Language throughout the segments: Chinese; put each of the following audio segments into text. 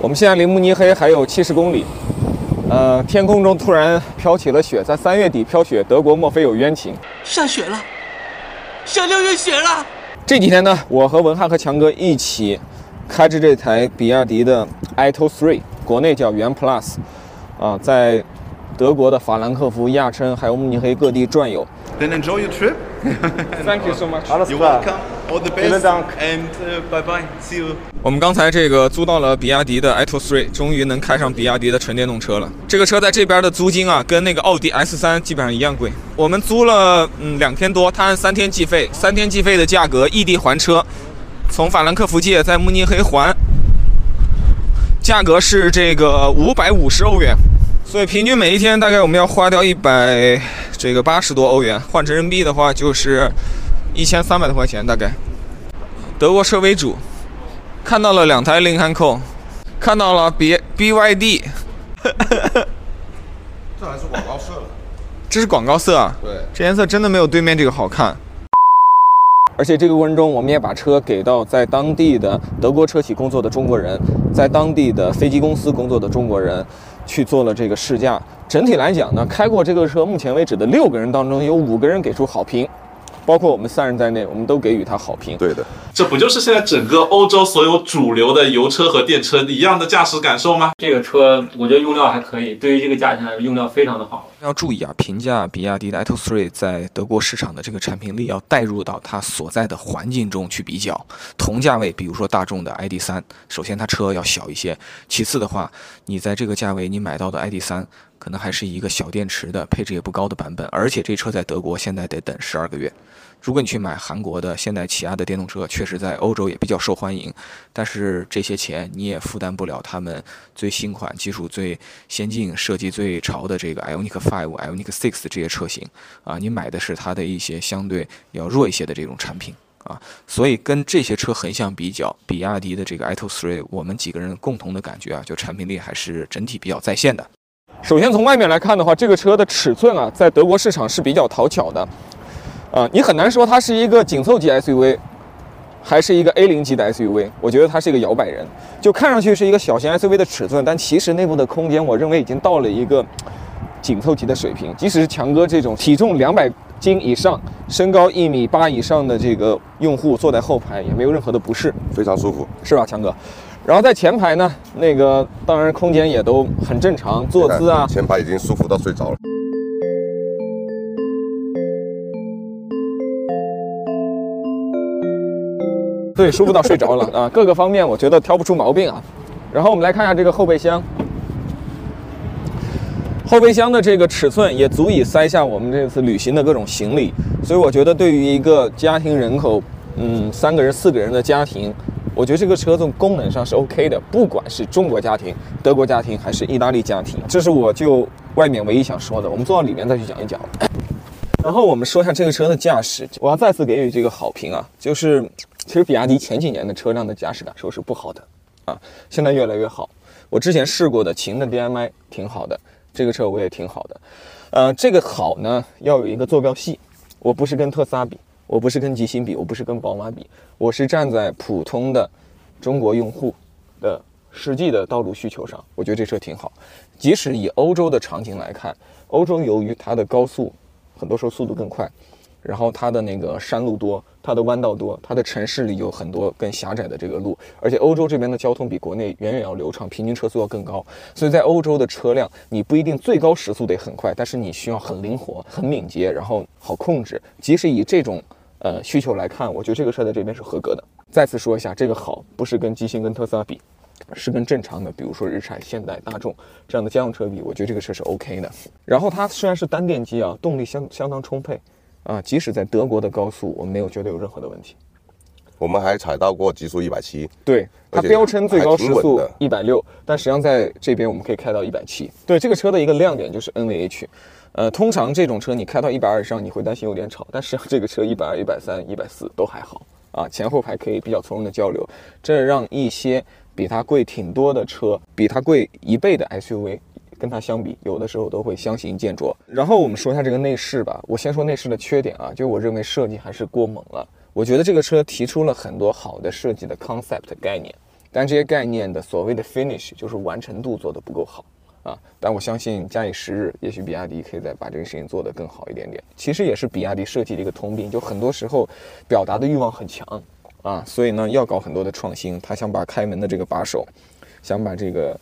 我们现在离慕尼黑还有七十公里，呃，天空中突然飘起了雪，在三月底飘雪，德国莫非有冤情？下雪了，下六月雪了。这几天呢，我和文翰和强哥一起开着这台比亚迪的 Ito 3，国内叫元 Plus，啊，在德国的法兰克福、亚琛还有慕尼黑各地转悠。Then enjoy your trip. Thank you so much。You're welcome. All the best. And uh, bye bye. See you. 我们刚才这个租到了比亚迪的 Ito 3，终于能开上比亚迪的纯电动车了。这个车在这边的租金啊，跟那个奥迪 S3 基本上一样贵。我们租了嗯两天多，它按三天计费，三天计费的价格，异地还车，从法兰克福借在慕尼黑还，价格是这个五百五十欧元，所以平均每一天大概我们要花掉一百这个八十多欧元，换成人民币的话就是一千三百多块钱大概。德国车为主，看到了两台林汉扣，看到了 B BYD，这还是广告色的。这是广告色啊，对，这颜色真的没有对面这个好看。而且这个过程中，我们也把车给到在当地的德国车企工作的中国人，在当地的飞机公司工作的中国人，去做了这个试驾。整体来讲呢，开过这个车，目前为止的六个人当中，有五个人给出好评，包括我们三人在内，我们都给予它好评。对的，这不就是现在整个欧洲所有主流的油车和电车一样的驾驶感受吗？这个车我觉得用料还可以，对于这个价钱来说用料非常的好。要注意啊，评价比亚迪的 i2 在德国市场的这个产品力，要带入到它所在的环境中去比较。同价位，比如说大众的 ID.3，首先它车要小一些，其次的话，你在这个价位你买到的 ID.3，可能还是一个小电池的，配置也不高的版本，而且这车在德国现在得等十二个月。如果你去买韩国的现代起亚的电动车，确实在欧洲也比较受欢迎，但是这些钱你也负担不了他们最新款、技术最先进、设计最潮的这个 Ioniq 5、Ioniq 6这些车型啊，你买的是它的一些相对要弱一些的这种产品啊，所以跟这些车横向比较，比亚迪的这个 Ito 3，我们几个人共同的感觉啊，就产品力还是整体比较在线的。首先从外面来看的话，这个车的尺寸啊，在德国市场是比较讨巧的。啊，你很难说它是一个紧凑级 SUV，还是一个 A 零级的 SUV。我觉得它是一个摇摆人，就看上去是一个小型 SUV 的尺寸，但其实内部的空间，我认为已经到了一个紧凑级的水平。即使是强哥这种体重两百斤以上、身高一米八以上的这个用户坐在后排，也没有任何的不适，非常舒服。是吧，强哥？然后在前排呢，那个当然空间也都很正常，坐姿啊，前排已经舒服到睡着了。对，舒服到睡着了啊，各个方面我觉得挑不出毛病啊。然后我们来看一下这个后备箱，后备箱的这个尺寸也足以塞下我们这次旅行的各种行李，所以我觉得对于一个家庭人口，嗯，三个人、四个人的家庭，我觉得这个车从功能上是 OK 的，不管是中国家庭、德国家庭还是意大利家庭，这是我就外面唯一想说的。我们坐到里面再去讲一讲。然后我们说一下这个车的驾驶，我要再次给予这个好评啊，就是其实比亚迪前几年的车辆的驾驶感受是不好的啊，现在越来越好。我之前试过的秦的 DMI 挺好的，这个车我也挺好的。呃，这个好呢要有一个坐标系，我不是跟特斯拉比，我不是跟极星比，我不是跟宝马比，我是站在普通的中国用户的实际的道路需求上，我觉得这车挺好。即使以欧洲的场景来看，欧洲由于它的高速。很多时候速度更快，然后它的那个山路多，它的弯道多，它的城市里有很多更狭窄的这个路，而且欧洲这边的交通比国内远远要流畅，平均车速要更高，所以在欧洲的车辆，你不一定最高时速得很快，但是你需要很灵活、很敏捷，然后好控制。即使以这种呃需求来看，我觉得这个车在这边是合格的。再次说一下，这个好不是跟机芯、跟特斯拉比。是跟正常的，比如说日产、现代、大众这样的家用车比，我觉得这个车是 OK 的。然后它虽然是单电机啊，动力相相当充沛啊，即使在德国的高速，我们没有觉得有任何的问题。我们还踩到过极速一百七，对，它标称最高时速一百六，但实际上在这边我们可以开到一百七。对这个车的一个亮点就是 NVH，呃，通常这种车你开到一百二以上，你会担心有点吵，但实际上这个车一百二、一百三、一百四都还好啊，前后排可以比较从容的交流，这让一些比它贵挺多的车，比它贵一倍的 SUV。跟它相比，有的时候都会相形见绌。然后我们说一下这个内饰吧。我先说内饰的缺点啊，就我认为设计还是过猛了。我觉得这个车提出了很多好的设计的 concept 概念，但这些概念的所谓的 finish 就是完成度做得不够好啊。但我相信假以时日，也许比亚迪可以再把这个事情做得更好一点点。其实也是比亚迪设计的一个通病，就很多时候表达的欲望很强啊，所以呢要搞很多的创新。他想把开门的这个把手，想把这个。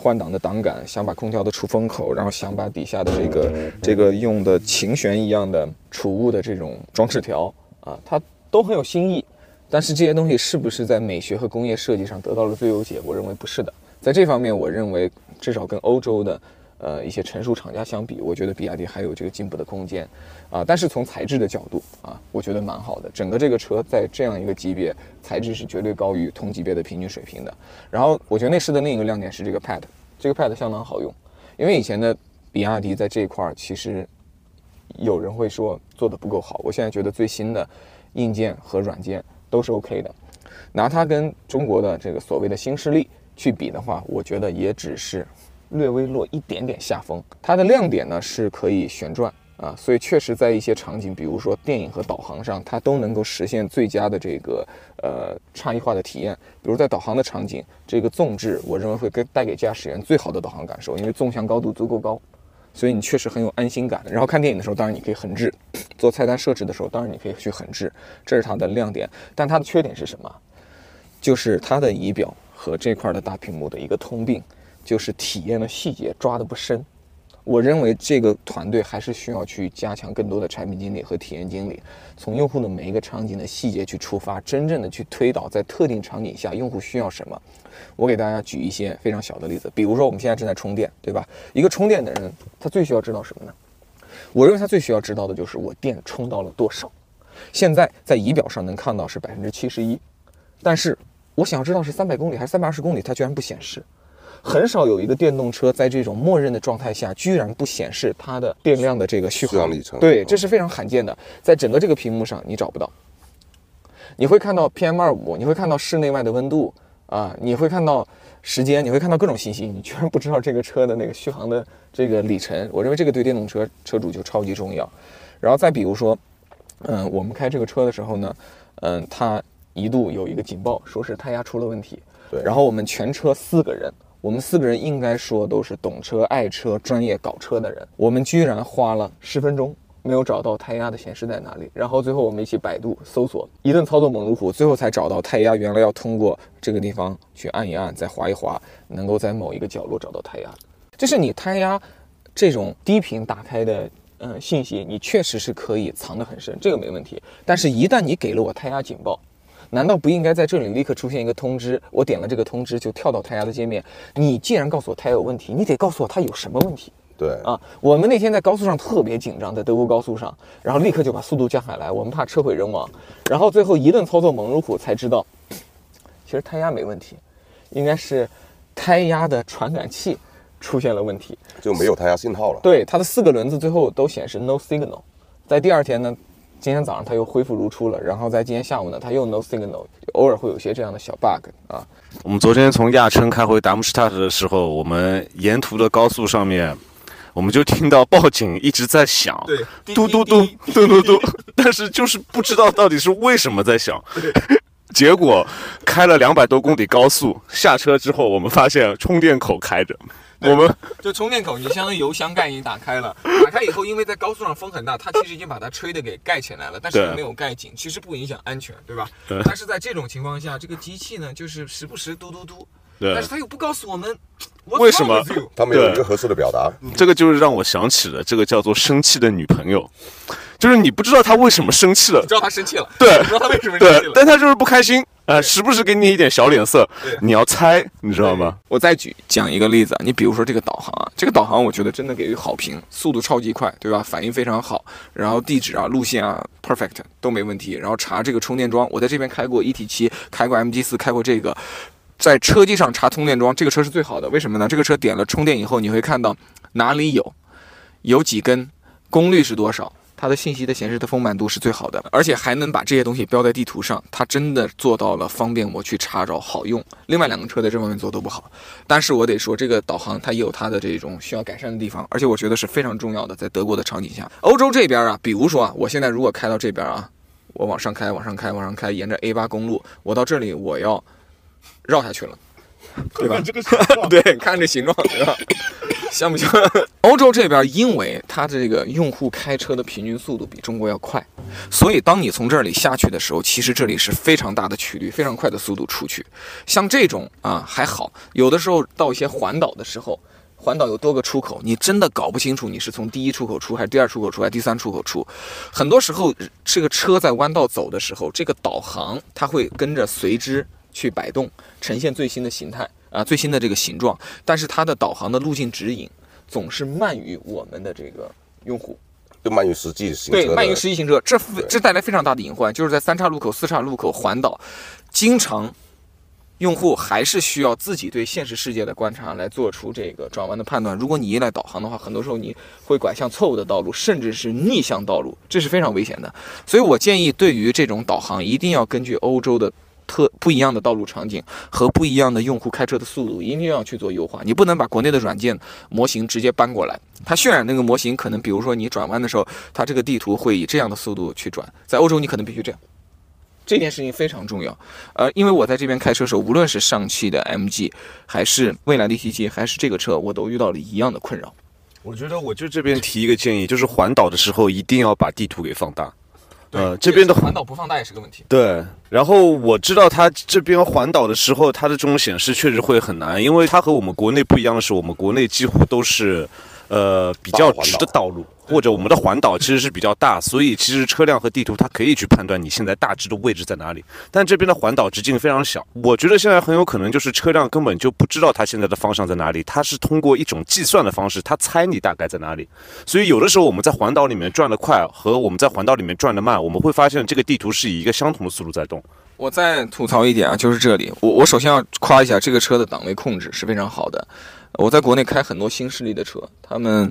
换挡的挡杆，想把空调的出风口，然后想把底下的这个这个用的琴弦一样的储物的这种装饰条啊，它都很有新意。但是这些东西是不是在美学和工业设计上得到了最优解？我认为不是的。在这方面，我认为至少跟欧洲的呃一些成熟厂家相比，我觉得比亚迪还有这个进步的空间啊。但是从材质的角度啊，我觉得蛮好的。整个这个车在这样一个级别，材质是绝对高于同级别的平均水平的。然后我觉得内饰的另一个亮点是这个 Pad。这个 Pad 相当好用，因为以前的比亚迪在这一块儿，其实有人会说做的不够好。我现在觉得最新的硬件和软件都是 OK 的，拿它跟中国的这个所谓的新势力去比的话，我觉得也只是略微落一点点下风。它的亮点呢是可以旋转。啊，所以确实在一些场景，比如说电影和导航上，它都能够实现最佳的这个呃差异化的体验。比如在导航的场景，这个纵置，我认为会给带给驾驶员最好的导航感受，因为纵向高度足够高，所以你确实很有安心感。然后看电影的时候，当然你可以横置；做菜单设置的时候，当然你可以去横置，这是它的亮点。但它的缺点是什么？就是它的仪表和这块的大屏幕的一个通病，就是体验的细节抓得不深。我认为这个团队还是需要去加强更多的产品经理和体验经理，从用户的每一个场景的细节去出发，真正的去推导在特定场景下用户需要什么。我给大家举一些非常小的例子，比如说我们现在正在充电，对吧？一个充电的人，他最需要知道什么呢？我认为他最需要知道的就是我电充到了多少。现在在仪表上能看到是百分之七十一，但是我想要知道是三百公里还是三百二十公里，它居然不显示。很少有一个电动车在这种默认的状态下，居然不显示它的电量的这个续航里程。对，这是非常罕见的，在整个这个屏幕上你找不到。你会看到 PM 二五，你会看到室内外的温度啊，你会看到时间，你会看到各种信息，你居然不知道这个车的那个续航的这个里程。我认为这个对电动车车主就超级重要。然后再比如说，嗯，我们开这个车的时候呢，嗯，它一度有一个警报，说是胎压出了问题。对。然后我们全车四个人。我们四个人应该说都是懂车、爱车、专业搞车的人。我们居然花了十分钟没有找到胎压的显示在哪里，然后最后我们一起百度搜索，一顿操作猛如虎，最后才找到胎压原来要通过这个地方去按一按，再划一划，能够在某一个角落找到胎压。就是你胎压这种低频打开的嗯信息，你确实是可以藏得很深，这个没问题。但是，一旦你给了我胎压警报，难道不应该在这里立刻出现一个通知？我点了这个通知就跳到胎压的界面。你既然告诉我胎压有问题，你得告诉我它有什么问题。对啊，我们那天在高速上特别紧张，在德国高速上，然后立刻就把速度降下来，我们怕车毁人亡。然后最后一顿操作猛如虎，才知道其实胎压没问题，应该是胎压的传感器出现了问题，就没有胎压信号了。对，它的四个轮子最后都显示 no signal。在第二天呢？今天早上它又恢复如初了，然后在今天下午呢，它又 no signal，偶尔会有些这样的小 bug 啊。我们昨天从亚琛开回达姆施塔特的时候，我们沿途的高速上面，我们就听到报警一直在响，对，嘟嘟嘟嘟嘟嘟，但是就是不知道到底是为什么在响。结果开了两百多公里高速，下车之后我们发现充电口开着。我们 就充电口，你相当于油箱盖已经打开了，打开以后，因为在高速上风很大，它其实已经把它吹的给盖起来了，但是没有盖紧，其实不影响安全，对吧？但是在这种情况下，这个机器呢，就是时不时嘟嘟嘟，但是它又不告诉我们为什么，它没有一个合适的表达。这个就是让我想起了这个叫做生气的女朋友。就是你不知道他为什么生气了，知道他生气了，对，不知道他为什么生气了，但他就是不开心，呃，时不时给你一点小脸色，你要猜，你知道吗？我再举讲一个例子，你比如说这个导航啊，这个导航我觉得真的给予好评，速度超级快，对吧？反应非常好，然后地址啊、路线啊，perfect 都没问题。然后查这个充电桩，我在这边开过 E T 七，开过 M G 四，开过这个，在车机上查充电桩，这个车是最好的。为什么呢？这个车点了充电以后，你会看到哪里有，有几根，功率是多少。它的信息的显示的丰满度是最好的，而且还能把这些东西标在地图上，它真的做到了方便我去查找，好用。另外两个车在这方面做都不好，但是我得说这个导航它也有它的这种需要改善的地方，而且我觉得是非常重要的。在德国的场景下，欧洲这边啊，比如说啊，我现在如果开到这边啊，我往上开，往上开，往上开，沿着 A 八公路，我到这里我要绕下去了，对吧？对，看这形状，对吧？像不像？欧洲这边，因为它这个用户开车的平均速度比中国要快，所以当你从这里下去的时候，其实这里是非常大的曲率，非常快的速度出去。像这种啊还好，有的时候到一些环岛的时候，环岛有多个出口，你真的搞不清楚你是从第一出口出还是第二出口出还是第三出口出。很多时候，这个车在弯道走的时候，这个导航它会跟着随之去摆动，呈现最新的形态。啊，最新的这个形状，但是它的导航的路径指引总是慢于我们的这个用户，就慢于实际行车。对，慢于实际行车，这这带来非常大的隐患，就是在三岔路口、四岔路口环岛，经常用户还是需要自己对现实世界的观察来做出这个转弯的判断。如果你依赖导航的话，很多时候你会拐向错误的道路，甚至是逆向道路，这是非常危险的。所以我建议，对于这种导航，一定要根据欧洲的。特不一样的道路场景和不一样的用户开车的速度，一定要去做优化。你不能把国内的软件模型直接搬过来，它渲染那个模型可能，比如说你转弯的时候，它这个地图会以这样的速度去转。在欧洲，你可能必须这样。这件事情非常重要。呃，因为我在这边开车的时候，无论是上汽的 MG，还是蔚来的 ET7，还是这个车，我都遇到了一样的困扰。我觉得，我就这边提一个建议，就是环岛的时候一定要把地图给放大。呃，这边的环岛不放大也是个问题。对，然后我知道它这边环岛的时候，它的这种显示确实会很难，因为它和我们国内不一样的是，我们国内几乎都是，呃，比较直的道路。或者我们的环岛其实是比较大，所以其实车辆和地图它可以去判断你现在大致的位置在哪里。但这边的环岛直径非常小，我觉得现在很有可能就是车辆根本就不知道它现在的方向在哪里，它是通过一种计算的方式，它猜你大概在哪里。所以有的时候我们在环岛里面转得快和我们在环岛里面转得慢，我们会发现这个地图是以一个相同的速度在动。我再吐槽一点啊，就是这里，我我首先要夸一下这个车的档位控制是非常好的。我在国内开很多新势力的车，他们。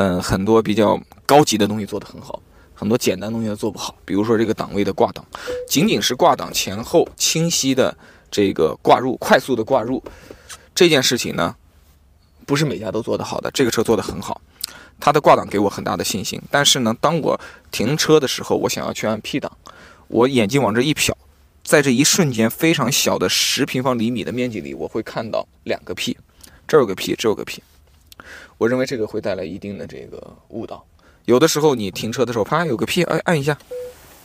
嗯，很多比较高级的东西做得很好，很多简单东西都做不好。比如说这个档位的挂档，仅仅是挂档前后清晰的这个挂入，快速的挂入，这件事情呢，不是每家都做得好的。这个车做得很好，它的挂档给我很大的信心。但是呢，当我停车的时候，我想要去按 P 档，我眼睛往这一瞟，在这一瞬间，非常小的十平方厘米的面积里，我会看到两个 P，这有个 P，这有个 P。我认为这个会带来一定的这个误导。有的时候你停车的时候，啪有个 P，哎按一下，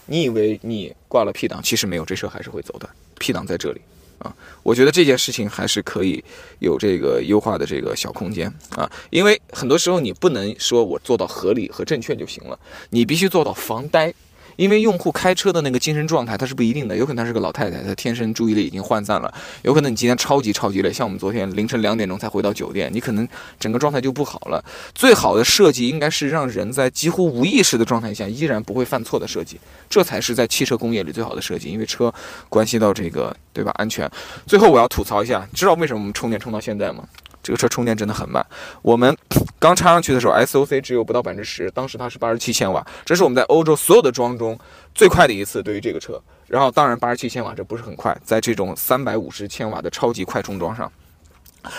你以为你挂了 P 档，其实没有，这车还是会走的。P 档在这里啊，我觉得这件事情还是可以有这个优化的这个小空间啊。因为很多时候你不能说我做到合理和正确就行了，你必须做到防呆。因为用户开车的那个精神状态，他是不一定的，有可能他是个老太太，她天生注意力已经涣散了；有可能你今天超级超级累，像我们昨天凌晨两点钟才回到酒店，你可能整个状态就不好了。最好的设计应该是让人在几乎无意识的状态下依然不会犯错的设计，这才是在汽车工业里最好的设计。因为车关系到这个，对吧？安全。最后我要吐槽一下，知道为什么我们充电充到现在吗？这个车充电真的很慢。我们 刚插上去的时候，SOC 只有不到百分之十，当时它是八十七千瓦，这是我们在欧洲所有的桩中最快的一次。对于这个车，然后当然八十七千瓦这不是很快，在这种三百五十千瓦的超级快充桩上，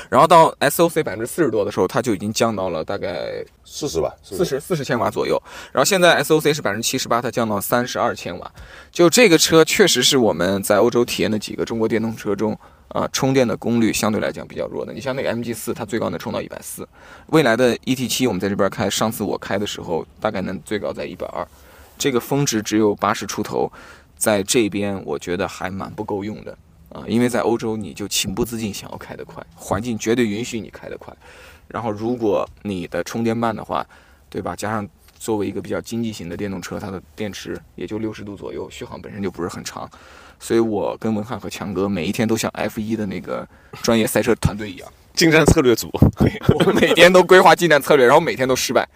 然后到 SOC 百分之四十多的时候，它就已经降到了大概四十瓦，四十四十千瓦左右。然后现在 SOC 是百分之七十八，它降到三十二千瓦。就这个车确实是我们在欧洲体验的几个中国电动车中。啊，充电的功率相对来讲比较弱的。你像那个 MG 四，它最高能充到一百四。未来的 ET 七，我们在这边开，上次我开的时候，大概能最高在一百二。这个峰值只有八十出头，在这边我觉得还蛮不够用的啊。因为在欧洲，你就情不自禁想要开得快，环境绝对允许你开得快。然后如果你的充电慢的话，对吧？加上作为一个比较经济型的电动车，它的电池也就六十度左右，续航本身就不是很长。所以我跟文翰和强哥每一天都像 F 一的那个专业赛车团队一样，进站策略组。我们每天都规划进战策略，然后每天都失败。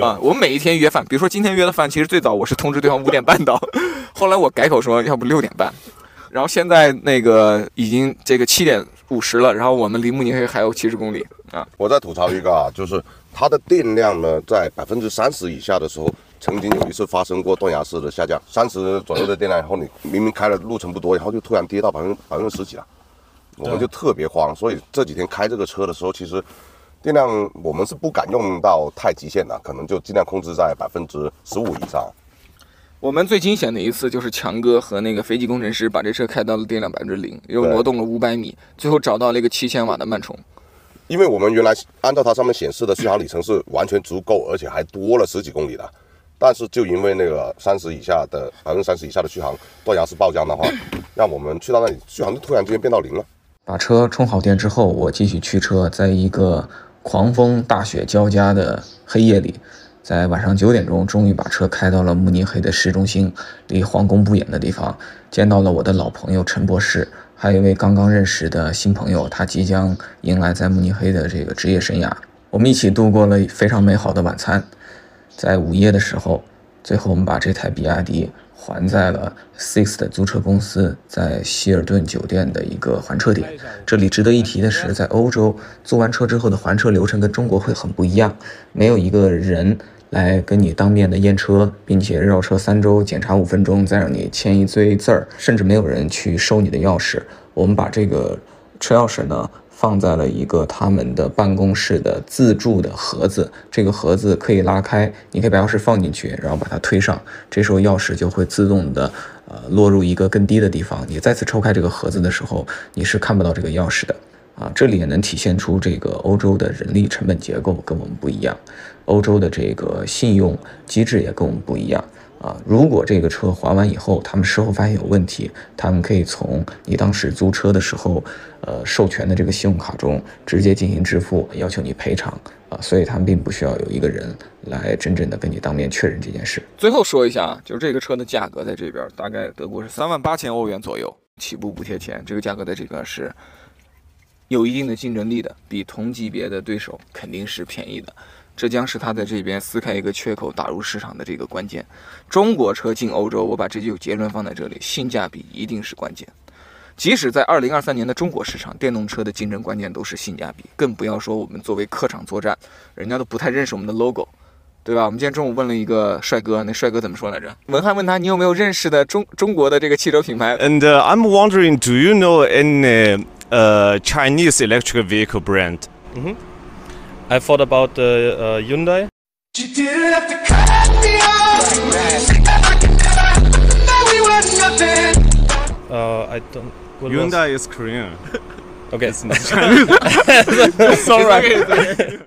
啊，我们每一天约饭，比如说今天约的饭，其实最早我是通知对方五点半到，后来我改口说要不六点半，然后现在那个已经这个七点五十了，然后我们离慕尼黑还有七十公里啊。我再吐槽一个啊，就是它的电量呢，在百分之三十以下的时候。曾经有一次发生过断崖式的下降，三十左右的电量，然后你明明开了路程不多，然后就突然跌到百分百分之十几了，我们就特别慌。所以这几天开这个车的时候，其实电量我们是不敢用到太极限的，可能就尽量控制在百分之十五以上。我们最惊险的一次就是强哥和那个飞机工程师把这车开到了电量百分之零，又挪动了五百米，最后找到了一个七千瓦的慢充。因为我们原来按照它上面显示的续航里程是完全足够，而且还多了十几公里的。但是就因为那个三十以下的百分之三十以下的续航，断崖式爆降的话，让我们去到那里续航就突然之间变到零了。把车充好电之后，我继续驱车，在一个狂风大雪交加的黑夜里，在晚上九点钟，终于把车开到了慕尼黑的市中心，离皇宫不远的地方，见到了我的老朋友陈博士，还有一位刚刚认识的新朋友，他即将迎来在慕尼黑的这个职业生涯。我们一起度过了非常美好的晚餐，在午夜的时候，最后我们把这台比亚迪还在了 Six 的租车公司在希尔顿酒店的一个还车点。这里值得一提的是，在欧洲租完车之后的还车流程跟中国会很不一样，没有一个人来跟你当面的验车，并且绕车三周检查五分钟，再让你签一堆字儿，甚至没有人去收你的钥匙。我们把这个车钥匙呢放在了一个他们的办公室的自助的盒子，这个盒子可以拉开，你可以把钥匙放进去，然后把它推上，这时候钥匙就会自动的呃落入一个更低的地方。你再次抽开这个盒子的时候，你是看不到这个钥匙的。啊，这里也能体现出这个欧洲的人力成本结构跟我们不一样，欧洲的这个信用机制也跟我们不一样。啊，如果这个车还完以后，他们事后发现有问题，他们可以从你当时租车的时候，呃，授权的这个信用卡中直接进行支付，要求你赔偿啊，所以他们并不需要有一个人来真正的跟你当面确认这件事。最后说一下啊，就是这个车的价格在这边大概德国是三万八千欧元左右，起步补贴前，这个价格在这边是有一定的竞争力的，比同级别的对手肯定是便宜的。这将是它在这边撕开一个缺口打入市场的这个关键。中国车进欧洲，我把这句结论放在这里，性价比一定是关键。即使在二零二三年的中国市场，电动车的竞争关键都是性价比，更不要说我们作为客场作战，人家都不太认识我们的 logo，对吧？我们今天中午问了一个帅哥，那帅哥怎么说来着？文翰问他，你有没有认识的中中国的这个汽车品牌？And uh, I'm wondering, do you know any uh, Chinese electric vehicle brand? I thought about the uh, Hyundai. Uh, I don't. what was- Hyundai is Korean. Okay. It's not Chinese. Sorry.